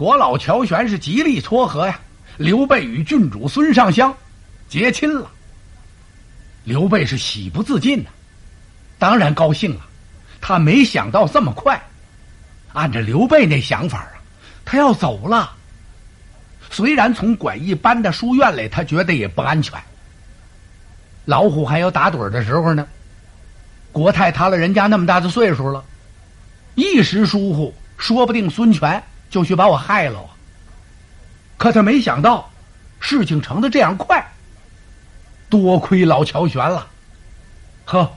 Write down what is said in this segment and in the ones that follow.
国老乔玄是极力撮合呀，刘备与郡主孙尚香结亲了。刘备是喜不自禁呐，当然高兴了。他没想到这么快，按照刘备那想法啊，他要走了。虽然从管驿搬到书院来，他觉得也不安全。老虎还有打盹的时候呢。国泰他了人家那么大的岁数了，一时疏忽，说不定孙权就去把我害了。可他没想到，事情成的这样快。多亏老乔玄了，呵，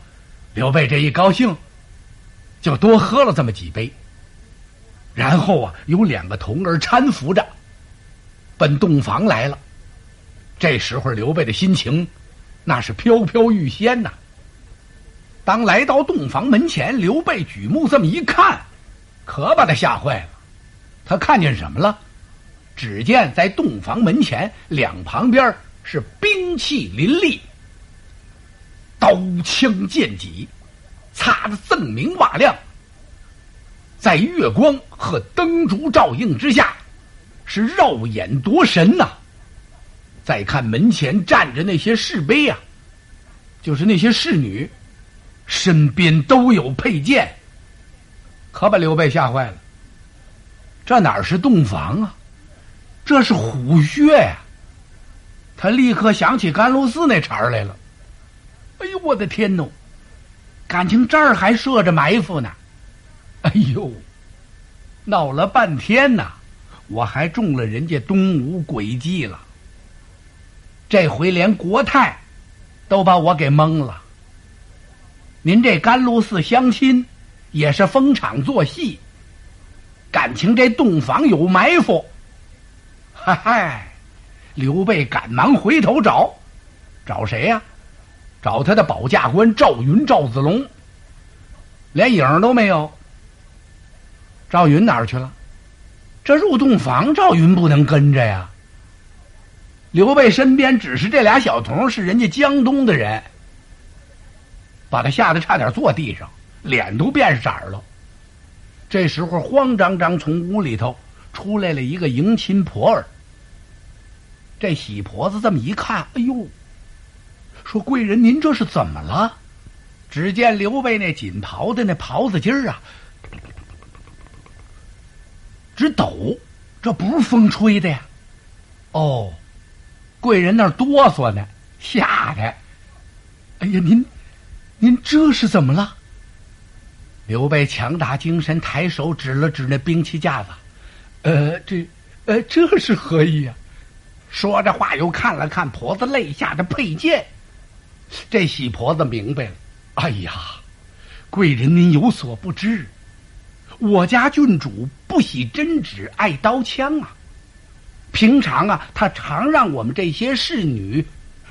刘备这一高兴，就多喝了这么几杯。然后啊，有两个童儿搀扶着，奔洞房来了。这时候刘备的心情，那是飘飘欲仙呐。当来到洞房门前，刘备举目这么一看，可把他吓坏了。他看见什么了？只见在洞房门前两旁边是兵器林立，刀枪剑戟，擦得锃明瓦亮。在月光和灯烛照映之下，是绕眼夺神呐。再看门前站着那些侍婢呀，就是那些侍女。身边都有佩剑，可把刘备吓坏了。这哪是洞房啊？这是虎穴呀！他立刻想起甘露寺那茬儿来了。哎呦，我的天呐！感情这儿还设着埋伏呢！哎呦，闹了半天呐，我还中了人家东吴诡计了。这回连国泰都把我给蒙了。您这甘露寺相亲，也是逢场作戏。感情这洞房有埋伏，嗨嗨！刘备赶忙回头找，找谁呀？找他的保驾官赵云、赵子龙，连影都没有。赵云哪儿去了？这入洞房，赵云不能跟着呀。刘备身边只是这俩小童，是人家江东的人。把他吓得差点坐地上，脸都变色了。这时候，慌张张从屋里头出来了一个迎亲婆儿。这喜婆子这么一看，哎呦，说贵人您这是怎么了？只见刘备那锦袍的那袍子襟儿啊，直抖，这不是风吹的呀。哦，贵人那哆嗦呢，吓得，哎呀，您。您这是怎么了？刘备强打精神，抬手指了指那兵器架子，呃，这，呃，这是何意呀？说着话，又看了看婆子肋下的佩剑。这喜婆子明白了，哎呀，贵人您有所不知，我家郡主不喜针纸，爱刀枪啊。平常啊，他常让我们这些侍女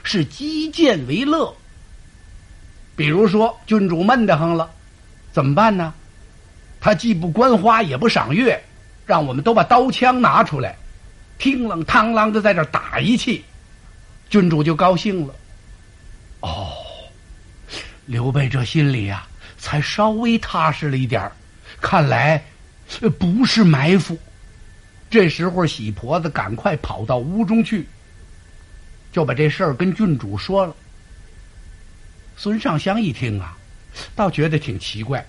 是击剑为乐。比如说，郡主闷得慌了，怎么办呢？他既不观花，也不赏月，让我们都把刀枪拿出来，听啷嘡啷的在这打一气，郡主就高兴了。哦，刘备这心里呀，才稍微踏实了一点看来不是埋伏。这时候，喜婆子赶快跑到屋中去，就把这事儿跟郡主说了。孙尚香一听啊，倒觉得挺奇怪，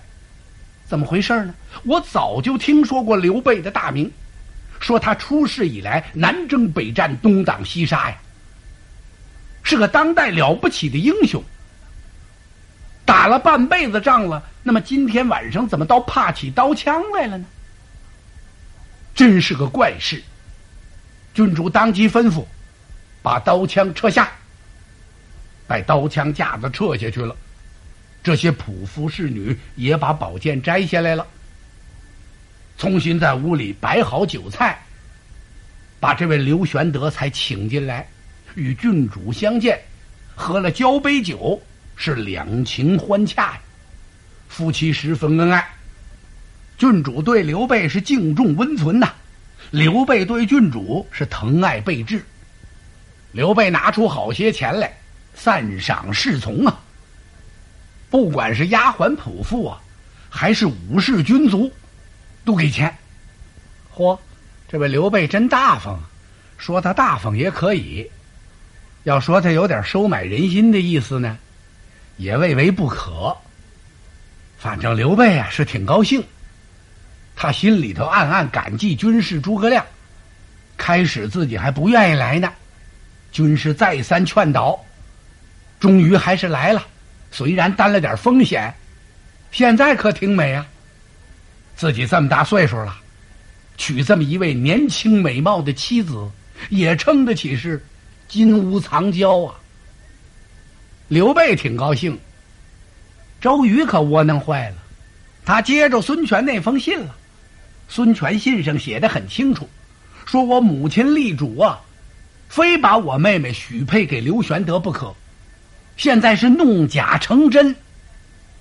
怎么回事呢？我早就听说过刘备的大名，说他出世以来南征北战，东挡西杀呀，是个当代了不起的英雄。打了半辈子仗了，那么今天晚上怎么倒怕起刀枪来了呢？真是个怪事。郡主当即吩咐，把刀枪撤下。把刀枪架子撤下去了，这些仆妇侍女也把宝剑摘下来了，重新在屋里摆好酒菜，把这位刘玄德才请进来，与郡主相见，喝了交杯酒，是两情欢洽呀，夫妻十分恩爱。郡主对刘备是敬重温存呐，刘备对郡主是疼爱备至，刘备拿出好些钱来。赞赏侍从啊，不管是丫鬟仆妇啊，还是武士军卒，都给钱。嚯，这位刘备真大方，说他大方也可以；要说他有点收买人心的意思呢，也未为不可。反正刘备啊是挺高兴，他心里头暗暗感激军师诸葛亮。开始自己还不愿意来呢，军师再三劝导，终于还是来了。虽然担了点风险，现在可挺美啊！自己这么大岁数了。娶这么一位年轻美貌的妻子，也称得起是金屋藏娇啊。刘备挺高兴，周瑜可窝囊坏了。他接着孙权那封信了，孙权信上写的很清楚，说我母亲立主啊，非把我妹妹许配给刘玄德不可。现在是弄假成真，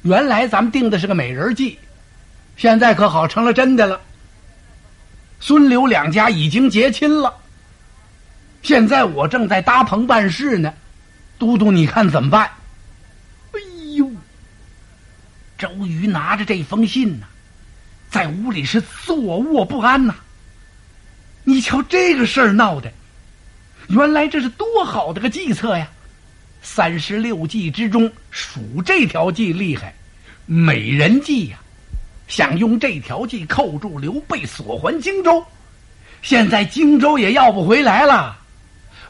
原来咱们定的是个美人计，现在可好成了真的了。孙刘两家已经结亲了，现在我正在搭棚办事呢，都督你看怎么办？哎呦，周瑜拿着这封信呢，在屋里是坐卧不安呐。你瞧这个事儿闹的，原来这是多好的个计策呀！三十六计之中，数这条计厉害，美人计呀。想用这条计扣住刘备，索还荆州。现在荆州也要不回来了，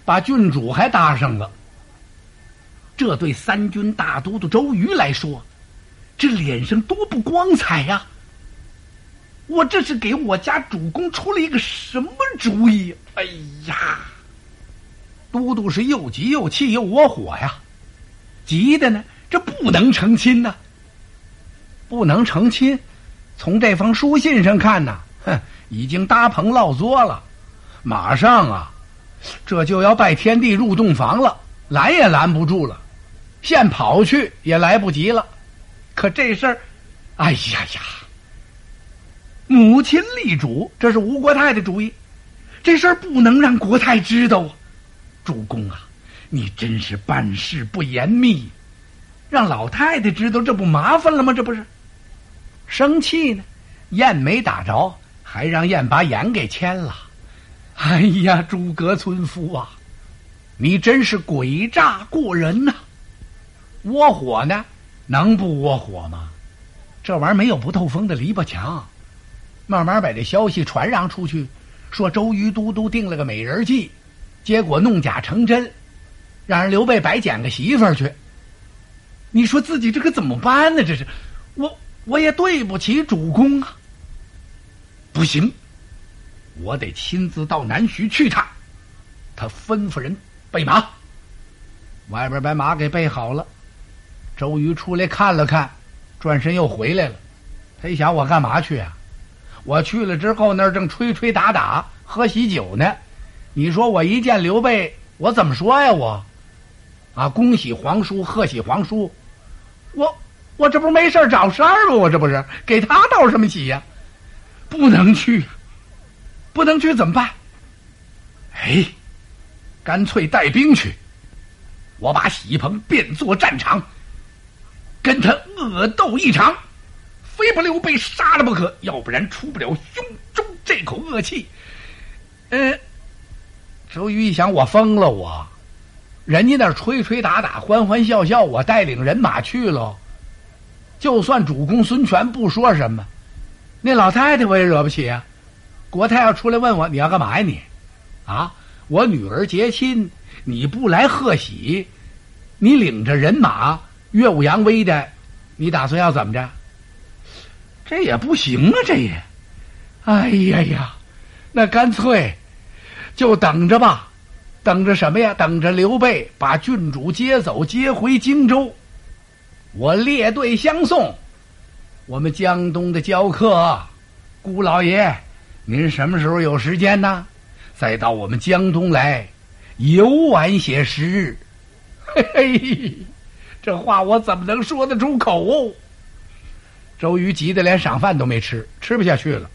把郡主还搭上了。这对三军大都督周瑜来说，这脸上多不光彩呀！我这是给我家主公出了一个什么主意？哎呀，都督是又急又气又窝火呀！急的呢，这不能成亲呐，不能成亲。从这封书信上看呢，哼，已经搭棚落座了，马上啊，这就要拜天地入洞房了，拦也拦不住了，现跑去也来不及了。可这事儿，哎呀呀，母亲立主，这是吴国太的主意，这事儿不能让国太知道啊。主公啊，你真是办事不严密，让老太太知道，这不麻烦了吗？这不是。生气呢，雁没打着，还让雁把眼给牵了。哎呀，诸葛村夫啊，你真是诡诈过人呐！窝火呢，能不窝火吗？这玩意儿没有不透风的篱笆墙，慢慢把这消息传扬出去，说周瑜都督定了个美人计，结果弄假成真，让人刘备白捡个媳妇儿去。你说自己这可怎么办呢？这是我。我也对不起主公啊！不行，我得亲自到南徐去一趟。他吩咐人备马，外边把马给备好了。周瑜出来看了看，转身又回来了。他一想，我干嘛去啊？我去了之后，那儿正吹吹打打，喝喜酒呢。你说我一见刘备，我怎么说呀？我啊，恭喜皇叔，贺喜皇叔，我。我这不是没事找事儿吗？我这不是给他道什么喜呀？不能去，不能去怎么办？哎，干脆带兵去，我把喜棚变作战场，跟他恶斗一场，非把刘备杀了不可，要不然出不了胸中这口恶气。嗯，周瑜一想，我疯了，我，人家那吹吹打打，欢欢笑笑，我带领人马去了。就算主公孙权不说什么，那老太太我也惹不起啊！国太要出来问我你要干嘛呀你？啊，我女儿结亲，你不来贺喜，你领着人马耀武扬威的，你打算要怎么着？这也不行啊！这也，哎呀呀，那干脆就等着吧，等着什么呀？等着刘备把郡主接走，接回荆州。我列队相送，我们江东的教客，姑老爷，您什么时候有时间呢？再到我们江东来游玩些时日。嘿嘿，这话我怎么能说得出口？周瑜急得连晌饭都没吃，吃不下去了。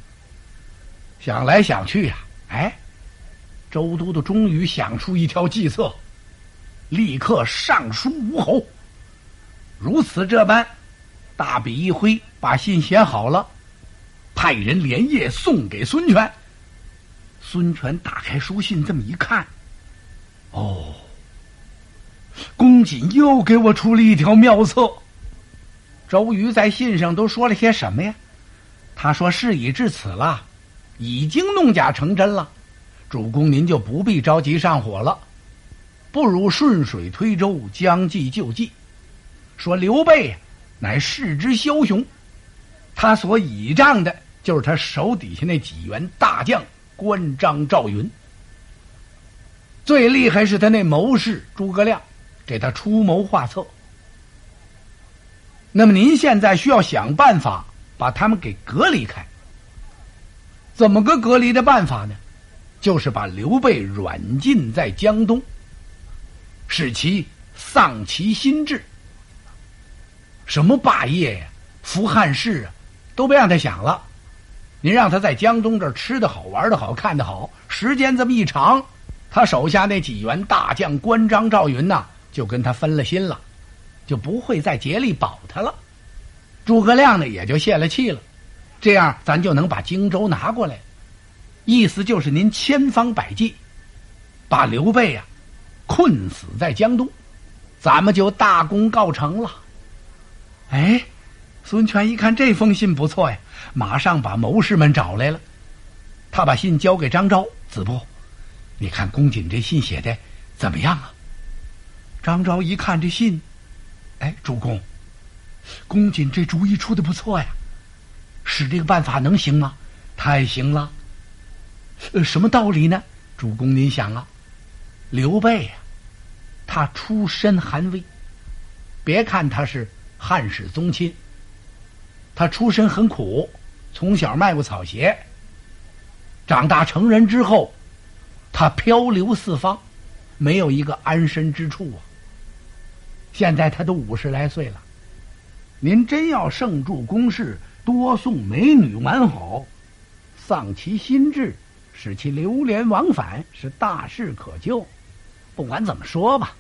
想来想去呀，哎，周都督终于想出一条计策，立刻上书吴侯。如此这般，大笔一挥，把信写好了，派人连夜送给孙权。孙权打开书信，这么一看，哦，公瑾又给我出了一条妙策。周瑜在信上都说了些什么呀？他说：“事已至此了，已经弄假成真了，主公您就不必着急上火了，不如顺水推舟，将计就计。说刘备乃世之枭雄，他所倚仗的就是他手底下那几员大将关张赵云。最厉害是他那谋士诸葛亮，给他出谋划策。”那么您现在需要想办法把他们给隔离开。怎么个隔离的办法呢？就是把刘备软禁在江东，使其丧其心志。什么霸业呀、扶汉室啊，都别让他想了。您让他在江东这儿吃的好、玩的好、看的好，时间这么一长，他手下那几员大将关张赵云呐，就跟他分了心了。就不会再竭力保他了，诸葛亮呢也就泄了气了，这样咱就能把荆州拿过来。意思就是您千方百计把刘备呀困死在江东，咱们就大功告成了。哎，孙权一看这封信不错呀，马上把谋士们找来了。他把信交给张昭子布，你看公瑾这信写的怎么样啊？张昭一看这信。哎，主公，公瑾这主意出的不错呀，使这个办法能行吗？太行了。呃，什么道理呢？主公您想啊，刘备呀，他出身寒微，别看他是汉室宗亲，他出身很苦，从小卖过草鞋，长大成人之后，他漂流四方，没有一个安身之处啊。现在他都五十来岁了，您真要盛助公事，多送美女完好，丧其心志，使其流连忘返，是大事可救。不管怎么说吧，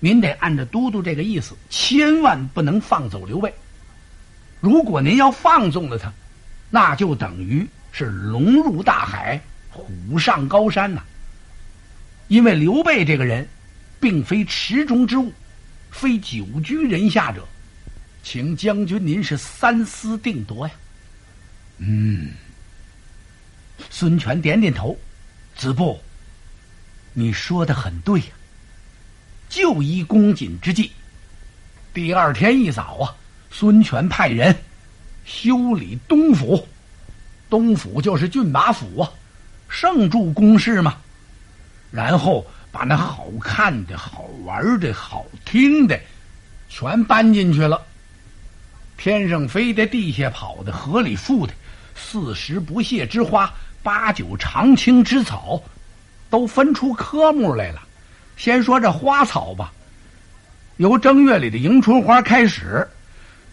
您得按照都督这个意思，千万不能放走刘备。如果您要放纵了他，那就等于是龙入大海，虎上高山呐。因为刘备这个人，并非池中之物。非久居人下者，请将军您是三思定夺呀。嗯，孙权点点头，子布，你说的很对呀。就依公瑾之计，第二天一早啊，孙权派人修理东府，东府就是骏马府啊，盛住宫室嘛，然后。把那好看的、好玩的、好听的，全搬进去了。天上飞的、地下跑的、河里富的，四时不谢之花、八九常青之草，都分出科目来了。先说这花草吧，由正月里的迎春花开始，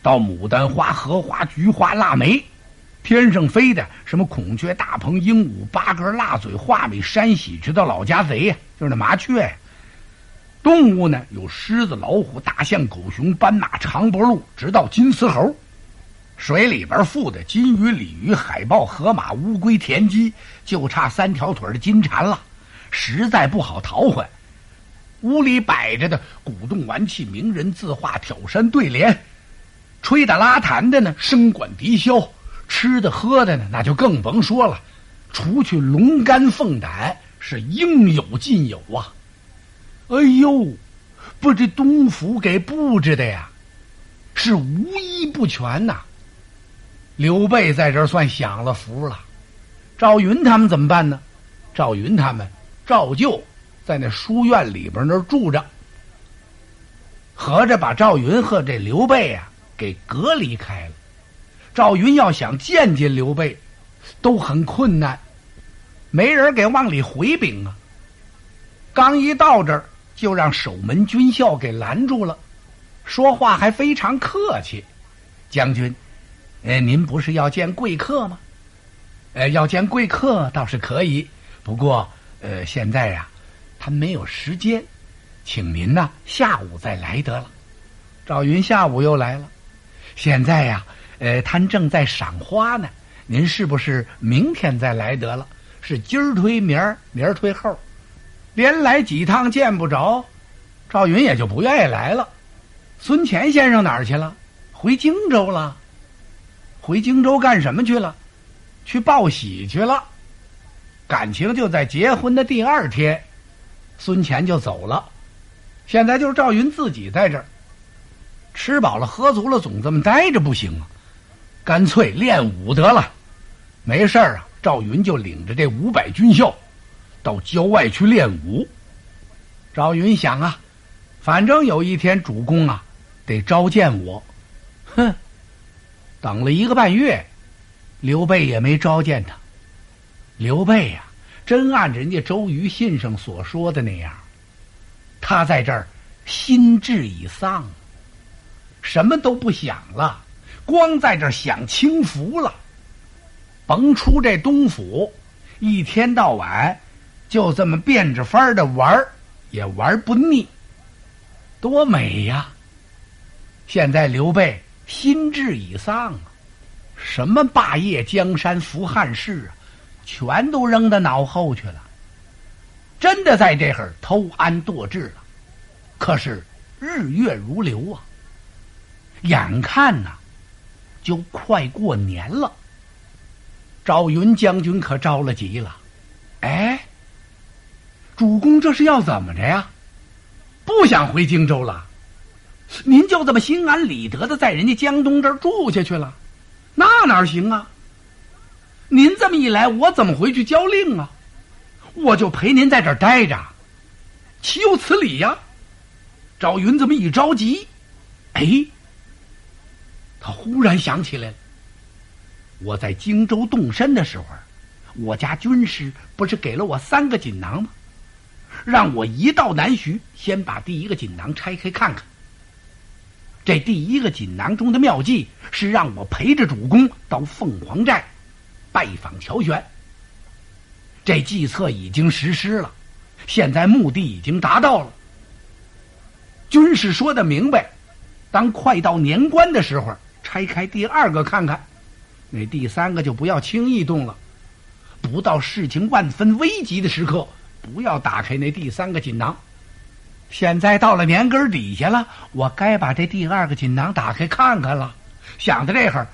到牡丹花、荷花、菊花、腊梅。天上飞的什么孔雀、大鹏、鹦鹉、八哥、腊嘴、画眉、山喜，鹊到老家贼呀，就是那麻雀。动物呢，有狮子、老虎、大象、狗熊、斑马、长脖鹿，直到金丝猴。水里边附的金鱼、鲤鱼、海豹、河马、乌龟、田鸡，就差三条腿的金蝉了，实在不好淘换。屋里摆着的古董玩器、名人字画、挑山对联，吹的拉弹的呢，笙管笛箫。吃的喝的呢，那就更甭说了。除去龙肝凤胆，是应有尽有啊！哎呦，不，这东府给布置的呀，是无一不全呐。刘备在这儿算享了福了。赵云他们怎么办呢？赵云他们照旧在那书院里边那儿住着，合着把赵云和这刘备啊给隔离开了。赵云要想见见刘备，都很困难，没人给往里回禀啊。刚一到这儿，就让守门军校给拦住了，说话还非常客气：“将军，呃，您不是要见贵客吗？呃，要见贵客倒是可以，不过，呃，现在呀，他没有时间，请您呢下午再来得了。”赵云下午又来了，现在呀。呃，他正在赏花呢，您是不是明天再来得了？是今儿推明儿，明儿推后，连来几趟见不着，赵云也就不愿意来了。孙乾先生哪儿去了？回荆州了。回荆州干什么去了？去报喜去了。感情就在结婚的第二天，孙乾就走了。现在就是赵云自己在这儿，吃饱了喝足了，总这么待着不行啊，干脆练武得了。没事儿啊，赵云就领着这五百军校到郊外去练武。赵云想啊，反正有一天主公啊得召见我，哼，等了一个半月，刘备也没召见他。刘备呀，真按人家周瑜信上所说的那样，他在这儿心智已丧，什么都不想了，光在这儿享清福了。甭出这东府，一天到晚就这么变着法儿的玩儿，也玩不腻，多美呀！现在刘备心智已丧啊，什么霸业江山、扶汉室啊，全都扔到脑后去了。真的在这会儿偷安堕治了。可是日月如流啊，眼看呐，就快过年了。赵云将军可着了急了，哎，主公这是要怎么着呀？不想回荆州了？您就这么心安理得的在人家江东这儿住下去了？那哪行啊？您这么一来，我怎么回去交令啊？我就陪您在这儿待着，岂有此理呀？赵云这么一着急，哎，他忽然想起来了。我在荆州动身的时候，我家军师不是给了我三个锦囊吗？让我一到南徐，先把第一个锦囊拆开看看。这第一个锦囊中的妙计是让我陪着主公到凤凰寨拜访乔玄。这计策已经实施了，现在目的已经达到了。军师说的明白，当快到年关的时候，拆开第二个看看。那第三个就不要轻易动了，不到事情万分危急的时刻，不要打开那第三个锦囊。现在到了年根底下了，我该把这第二个锦囊打开看看了。想到这会儿，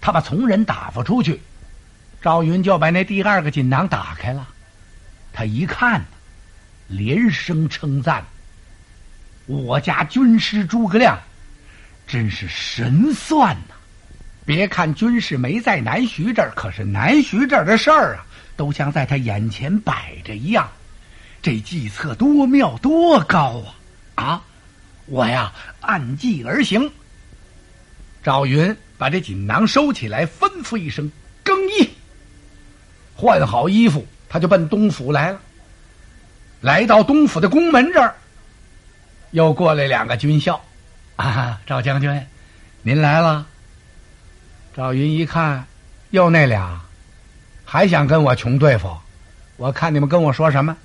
他把从人打发出去，赵云就把那第二个锦囊打开了。他一看，连声称赞：“我家军师诸葛亮，真是神算呐！”别看军师没在南徐这儿，可是南徐这儿的事儿啊，都像在他眼前摆着一样。这计策多妙多高啊！啊，我呀按计而行。赵云把这锦囊收起来，吩咐一声：“更衣。”换好衣服，他就奔东府来了。来到东府的宫门这儿，又过来两个军校。啊，赵将军，您来了。赵云一看，又那俩，还想跟我穷对付？我看你们跟我说什么？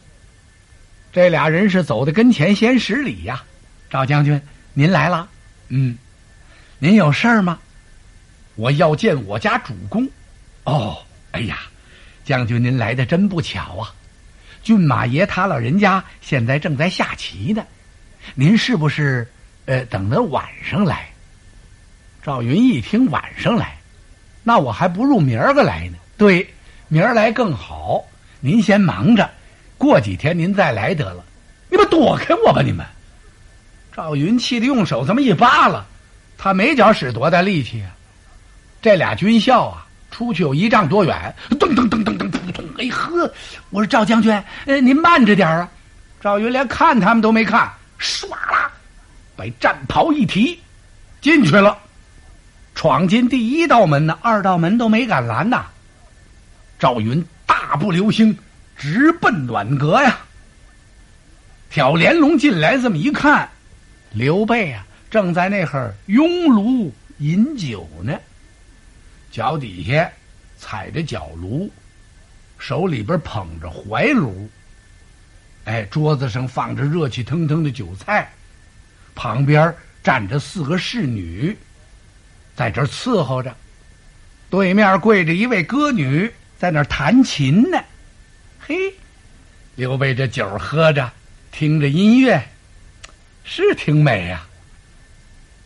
这俩人是走的跟前先施礼呀。赵将军，您来了。嗯，您有事儿吗？我要见我家主公。哦，哎呀，将军您来的真不巧啊！骏马爷他老人家现在正在下棋呢，您是不是呃等到晚上来？赵云一听晚上来。那我还不如明儿个来呢。对，明儿来更好。您先忙着，过几天您再来得了。你们躲开我吧，你们！赵云气得用手这么一扒拉，他没脚使多大力气啊。这俩军校啊，出去有一丈多远，噔噔噔噔噔，扑通！哎呵，我说赵将军，呃，您慢着点啊。赵云连看他们都没看，唰啦，把战袍一提，进去了。闯进第一道门呢，二道门都没敢拦呐。赵云大步流星，直奔暖阁呀。挑帘笼进来，这么一看，刘备啊，正在那会儿拥炉饮酒呢，脚底下踩着脚炉，手里边捧着怀炉。哎，桌子上放着热气腾腾的酒菜，旁边站着四个侍女。在这儿伺候着，对面跪着一位歌女，在那儿弹琴呢。嘿，刘备这酒喝着，听着音乐，是挺美呀。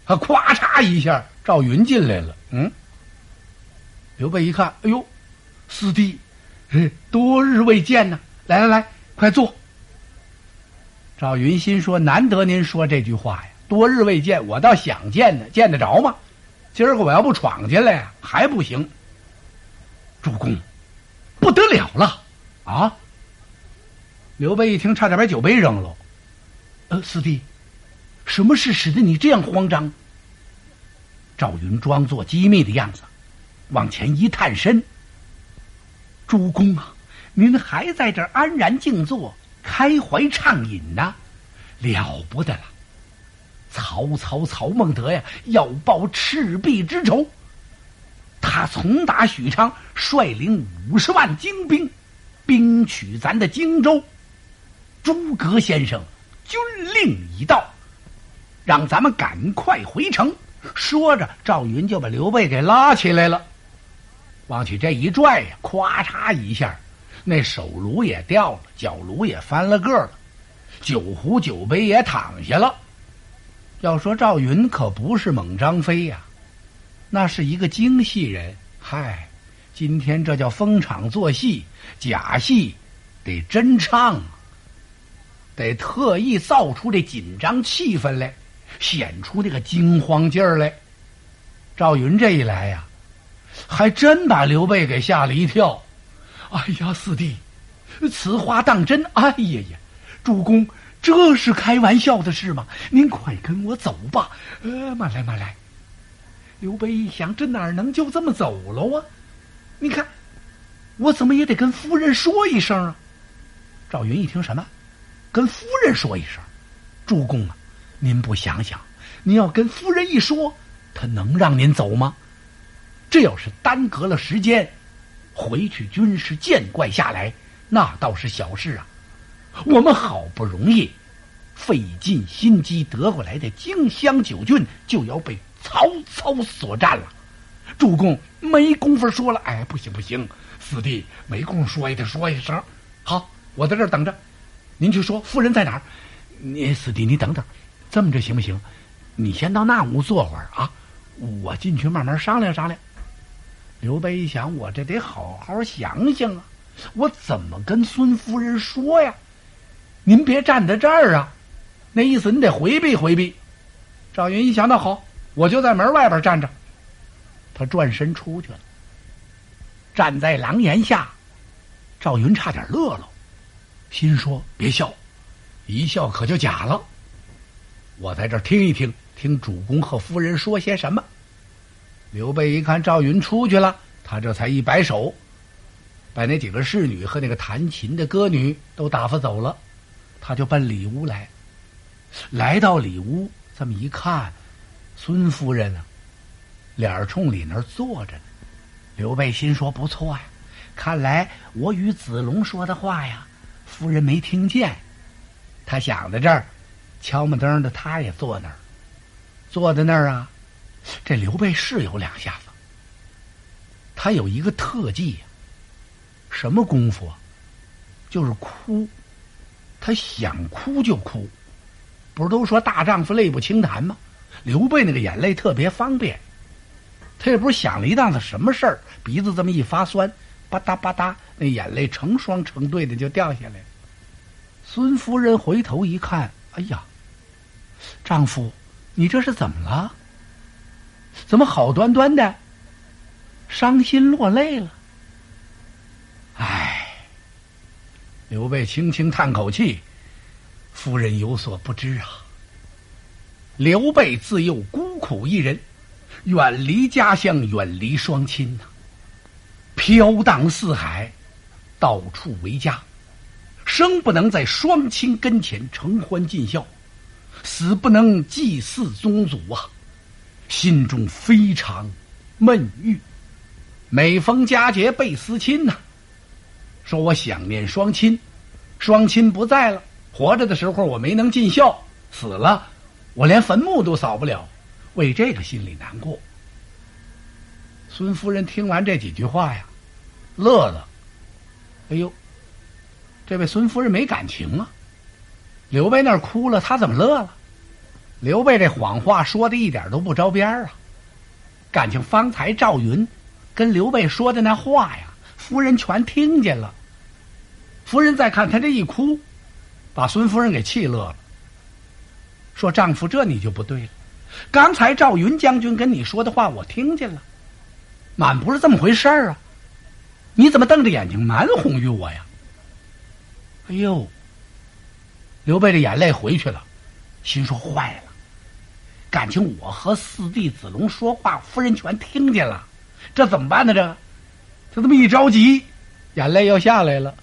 他咵嚓一下，赵云进来了。嗯，刘备一看，哎呦，四弟，多日未见呐！来来来，快坐。赵云心说：难得您说这句话呀，多日未见，我倒想见呢，见得着吗？今儿个我要不闯进来，还不行。主公，不得了了啊！刘备一听，差点把酒杯扔了。呃，四弟，什么事使得你这样慌张？赵云装作机密的样子，往前一探身。主公啊，您还在这安然静坐，开怀畅饮呢，了不得了！曹操曹孟德呀，要报赤壁之仇。他从打许昌，率领五十万精兵，兵取咱的荆州。诸葛先生，军令已到，让咱们赶快回城。说着，赵云就把刘备给拉起来了，往起这一拽呀，咵嚓一下，那手炉也掉了，脚炉也翻了个了，酒壶酒杯也躺下了。要说赵云可不是猛张飞呀。那是一个精细人，嗨，今天这叫逢场作戏，假戏得真唱，得特意造出这紧张气氛来，显出这个惊慌劲儿来。赵云这一来呀，还真把刘备给吓了一跳。哎呀，四弟，此话当真？哎呀呀，主公，这是开玩笑的事吗？您快跟我走吧。呃，慢来，慢来。刘备一想，这哪能就这么走了啊？你看，我怎么也得跟夫人说一声啊！赵云一听什么，跟夫人说一声，主公啊，您不想想，您要跟夫人一说，他能让您走吗？这要是耽搁了时间，回去军师见怪下来，那倒是小事啊。我们好不容易费尽心机得过来的荆襄九郡，就要被。曹操所占了，主公没工夫说了。哎，不行不行，四弟没工夫说也得说一声。好，我在这儿等着，您去说夫人在哪儿。你四弟，你等等，这么着行不行？你先到那屋坐会儿啊，我进去慢慢商量商量。刘备一想，我这得好好想想啊，我怎么跟孙夫人说呀？您别站在这儿啊，那意思你得回避回避。赵云一想，那好。我就在门外边站着，他转身出去了。站在廊檐下，赵云差点乐了，心说：“别笑，一笑可就假了。我在这听一听，听主公和夫人说些什么。”刘备一看赵云出去了，他这才一摆手，把那几个侍女和那个弹琴的歌女都打发走了，他就奔里屋来。来到里屋，这么一看。孙夫人呢，脸儿冲里那儿坐着呢。刘备心说：“不错呀，看来我与子龙说的话呀，夫人没听见。他想在这儿，敲门灯的，他也坐那儿，坐在那儿啊。这刘备是有两下子，他有一个特技呀，什么功夫啊？就是哭，他想哭就哭。不是都说大丈夫泪不轻弹吗？”刘备那个眼泪特别方便，他也不是想了一档子什么事儿，鼻子这么一发酸，吧嗒吧嗒，那眼泪成双成对的就掉下来。孙夫人回头一看，哎呀，丈夫，你这是怎么了？怎么好端端的伤心落泪了？唉，刘备轻轻叹口气，夫人有所不知啊。刘备自幼孤苦一人，远离家乡，远离双亲呐，飘荡四海，到处为家，生不能在双亲跟前承欢尽孝，死不能祭祀宗祖啊，心中非常闷郁。每逢佳节倍思亲呐，说我想念双亲，双亲不在了，活着的时候我没能尽孝，死了。我连坟墓都扫不了，为这个心里难过。孙夫人听完这几句话呀，乐了。哎呦，这位孙夫人没感情啊。刘备那儿哭了，他怎么乐了？刘备这谎话说的一点都不着边儿啊！感情方才赵云跟刘备说的那话呀，夫人全听见了。夫人再看他这一哭，把孙夫人给气乐了，说：“丈夫，这你就不对了。刚才赵云将军跟你说的话，我听见了，满不是这么回事儿啊！你怎么瞪着眼睛蛮哄于我呀？”哎呦！刘备的眼泪回去了，心说坏了，感情我和四弟子龙说话，夫人全听见了，这怎么办呢？这，他这么一着急，眼泪又下来了。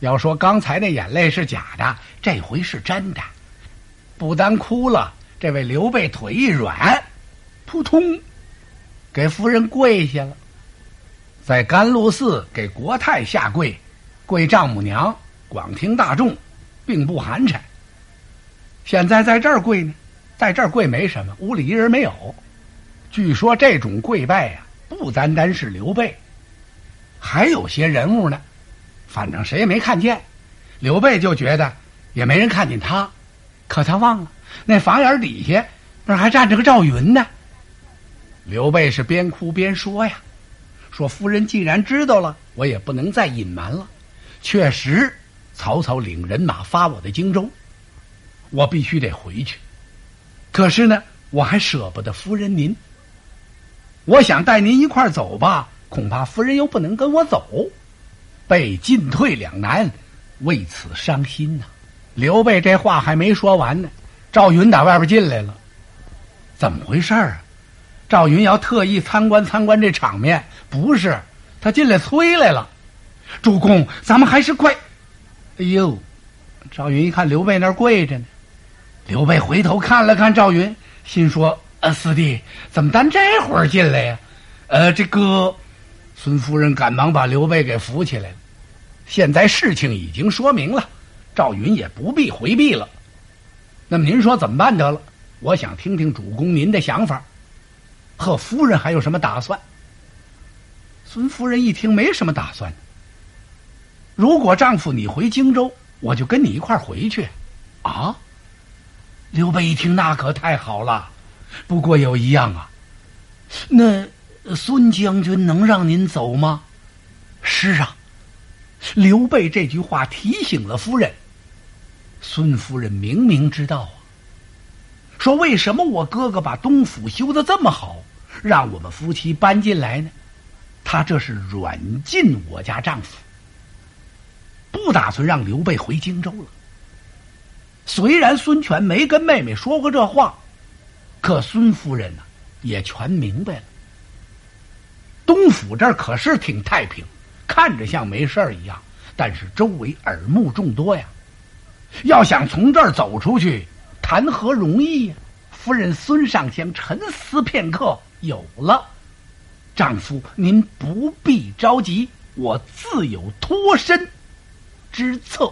要说刚才那眼泪是假的，这回是真的。不单哭了，这位刘备腿一软，扑通，给夫人跪下了，在甘露寺给国太下跪，跪丈母娘，广听大众。并不寒碜。现在在这儿跪呢，在这儿跪没什么，屋里一人没有。据说这种跪拜呀，不单单是刘备，还有些人物呢。反正谁也没看见，刘备就觉得也没人看见他。可他忘了，那房檐底下那还站着个赵云呢。刘备是边哭边说呀：“说夫人既然知道了，我也不能再隐瞒了。确实。”曹操领人马发我的荆州，我必须得回去。可是呢，我还舍不得夫人您。我想带您一块走吧，恐怕夫人又不能跟我走，被进退两难，为此伤心呐。刘备这话还没说完呢，赵云打外边进来了，怎么回事啊？赵云要特意参观参观这场面，不是他进来催来了。主公，咱们还是快。哎呦，赵云一看刘备那儿跪着呢，刘备回头看了看赵云，心说：“呃，四弟怎么单这会儿进来呀？”呃，这个孙夫人赶忙把刘备给扶起来了。现在事情已经说明了，赵云也不必回避了。那么您说怎么办得了？我想听听主公您的想法，和夫人还有什么打算？孙夫人一听，没什么打算。如果丈夫你回荆州，我就跟你一块回去，啊！刘备一听，那可太好了。不过有一样啊，那孙将军能让您走吗？是啊，刘备这句话提醒了夫人。孙夫人明明知道啊，说为什么我哥哥把东府修的这么好，让我们夫妻搬进来呢？他这是软禁我家丈夫。不打算让刘备回荆州了。虽然孙权没跟妹妹说过这话，可孙夫人呢也全明白了。东府这儿可是挺太平，看着像没事儿一样，但是周围耳目众多呀。要想从这儿走出去，谈何容易呀！夫人孙尚香沉思片刻，有了，丈夫您不必着急，我自有脱身。之策。